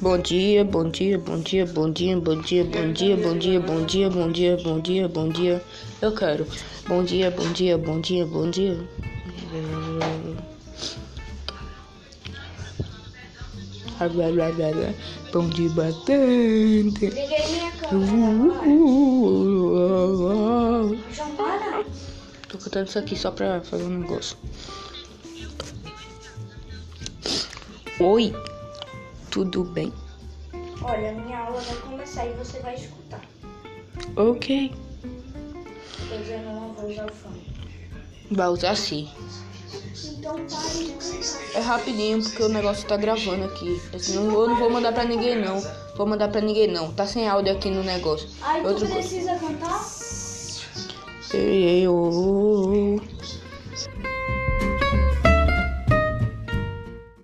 Bom dia, bom dia, bom dia, bom dia, bom dia, bom dia, bom dia, bom dia, bom dia, bom dia, bom dia. Eu quero. Bom dia, bom dia, bom dia, bom dia. Agora. João, para. Tô cantando isso aqui só pra fazer um negócio. Oi, tudo bem? Olha, minha aula vai começar e você vai escutar. Ok. Dizer, eu não vou usar o fone. Vai usar sim. Então pare. É rapidinho porque o negócio tá gravando aqui. Assim, não, eu não vou mandar pra ninguém não. Vou mandar pra ninguém não. Tá sem áudio aqui no negócio. Aí tu Outra coisa. precisa cantar? Eu